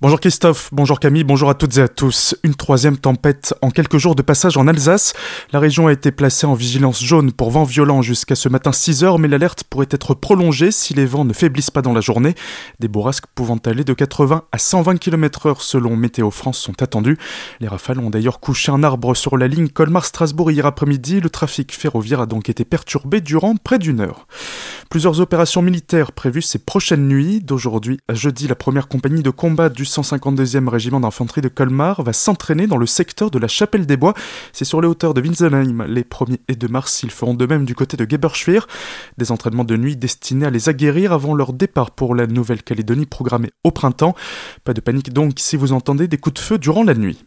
Bonjour Christophe, bonjour Camille, bonjour à toutes et à tous. Une troisième tempête en quelques jours de passage en Alsace. La région a été placée en vigilance jaune pour vent violent jusqu'à ce matin 6 heures, mais l'alerte pourrait être prolongée si les vents ne faiblissent pas dans la journée. Des bourrasques pouvant aller de 80 à 120 km heure selon Météo France sont attendues. Les rafales ont d'ailleurs couché un arbre sur la ligne Colmar-Strasbourg hier après-midi. Le trafic ferroviaire a donc été perturbé durant près d'une heure. Plusieurs opérations militaires prévues ces prochaines nuits. D'aujourd'hui à jeudi, la première compagnie de combat du 152e régiment d'infanterie de Colmar va s'entraîner dans le secteur de la Chapelle des Bois. C'est sur les hauteurs de Winsenheim. Les 1er et 2 mars, ils feront de même du côté de Geberschwir. Des entraînements de nuit destinés à les aguerrir avant leur départ pour la Nouvelle-Calédonie programmée au printemps. Pas de panique donc si vous entendez des coups de feu durant la nuit.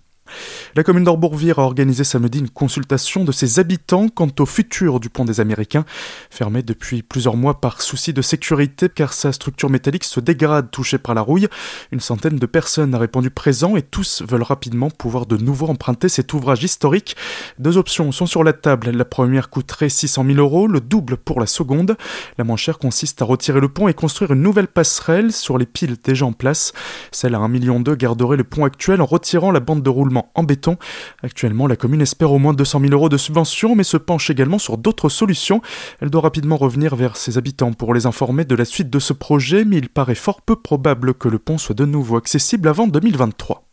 La commune d'Orbourvire a organisé samedi une consultation de ses habitants quant au futur du pont des Américains, fermé depuis plusieurs mois par souci de sécurité car sa structure métallique se dégrade touchée par la rouille. Une centaine de personnes a répondu présent et tous veulent rapidement pouvoir de nouveau emprunter cet ouvrage historique. Deux options sont sur la table. La première coûterait 600 000 euros, le double pour la seconde. La moins chère consiste à retirer le pont et construire une nouvelle passerelle sur les piles déjà en place. Celle à 1,2 million garderait le pont actuel en retirant la bande de roulement en béton Actuellement, la commune espère au moins 200 000 euros de subvention, mais se penche également sur d'autres solutions. Elle doit rapidement revenir vers ses habitants pour les informer de la suite de ce projet, mais il paraît fort peu probable que le pont soit de nouveau accessible avant 2023.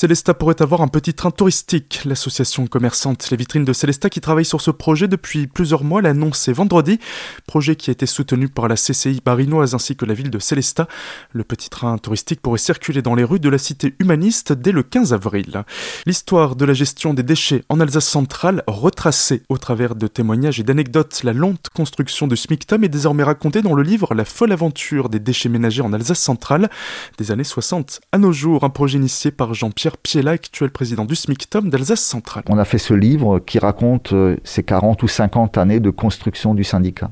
Célesta pourrait avoir un petit train touristique. L'association commerçante Les Vitrines de Célesta qui travaille sur ce projet depuis plusieurs mois l'a annoncé vendredi. Projet qui a été soutenu par la CCI barinoise ainsi que la ville de Célesta. Le petit train touristique pourrait circuler dans les rues de la cité humaniste dès le 15 avril. L'histoire de la gestion des déchets en Alsace centrale, retracée au travers de témoignages et d'anecdotes, la lente construction de SMICTOM est désormais racontée dans le livre La folle aventure des déchets ménagers en Alsace centrale des années 60 à nos jours, un projet initié par Jean-Pierre Pierre Piella, actuel président du SMICTOM d'Alsace centrale. On a fait ce livre qui raconte euh, ces 40 ou 50 années de construction du syndicat.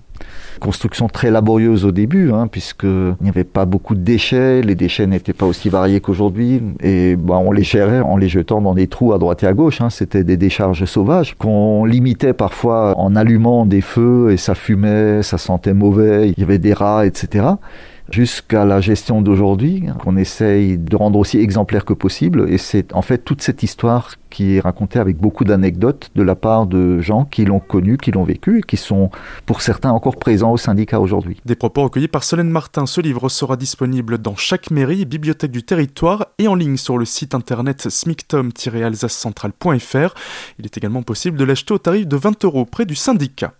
Construction très laborieuse au début, hein, puisqu'il n'y avait pas beaucoup de déchets, les déchets n'étaient pas aussi variés qu'aujourd'hui, et bah, on les gérait en les jetant dans des trous à droite et à gauche. Hein. C'était des décharges sauvages qu'on limitait parfois en allumant des feux et ça fumait, ça sentait mauvais, il y avait des rats, etc jusqu'à la gestion d'aujourd'hui, qu'on essaye de rendre aussi exemplaire que possible. Et c'est en fait toute cette histoire qui est racontée avec beaucoup d'anecdotes de la part de gens qui l'ont connu, qui l'ont vécu et qui sont pour certains encore présents au syndicat aujourd'hui. Des propos recueillis par Solène Martin. Ce livre sera disponible dans chaque mairie bibliothèque du territoire et en ligne sur le site internet smictom-alsacecentrale.fr. Il est également possible de l'acheter au tarif de 20 euros près du syndicat.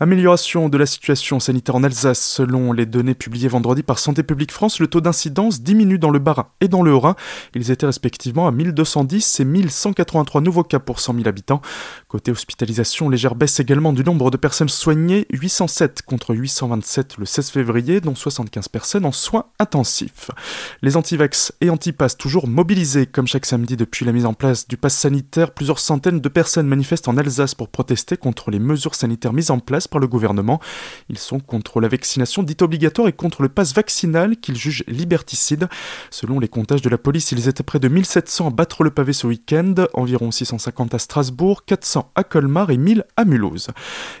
Amélioration de la situation sanitaire en Alsace. Selon les données publiées vendredi par Santé publique France, le taux d'incidence diminue dans le Bas-Rhin et dans le Haut-Rhin. Ils étaient respectivement à 1210 et 1183 nouveaux cas pour 100 000 habitants. Côté hospitalisation, légère baisse également du nombre de personnes soignées, 807 contre 827 le 16 février, dont 75 personnes en soins intensifs. Les antivax et antipass toujours mobilisés, comme chaque samedi depuis la mise en place du pass sanitaire, plusieurs centaines de personnes manifestent en Alsace pour protester contre les mesures sanitaires mises en place par le gouvernement. Ils sont contre la vaccination dite obligatoire et contre le pass vaccinal qu'ils jugent liberticide. Selon les comptages de la police, ils étaient près de 1700 à battre le pavé ce week-end, environ 650 à Strasbourg, 400 à Colmar et 1000 à Mulhouse.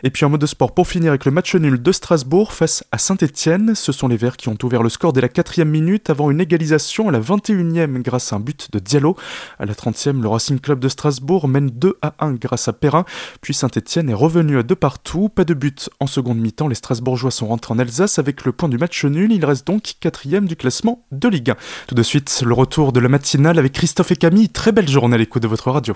Et puis en mode sport, pour finir avec le match nul de Strasbourg face à Saint-Etienne, ce sont les Verts qui ont ouvert le score dès la quatrième minute avant une égalisation à la 21e grâce à un but de Diallo. À la 30e, le Racing Club de Strasbourg mène 2 à 1 grâce à Perrin, puis Saint-Etienne est revenu à deux partout pas de but en seconde mi-temps. Les Strasbourgeois sont rentrés en Alsace avec le point du match nul. Il reste donc quatrième du classement de Ligue 1. Tout de suite, le retour de la matinale avec Christophe et Camille. Très belle journée à l'écoute de votre radio.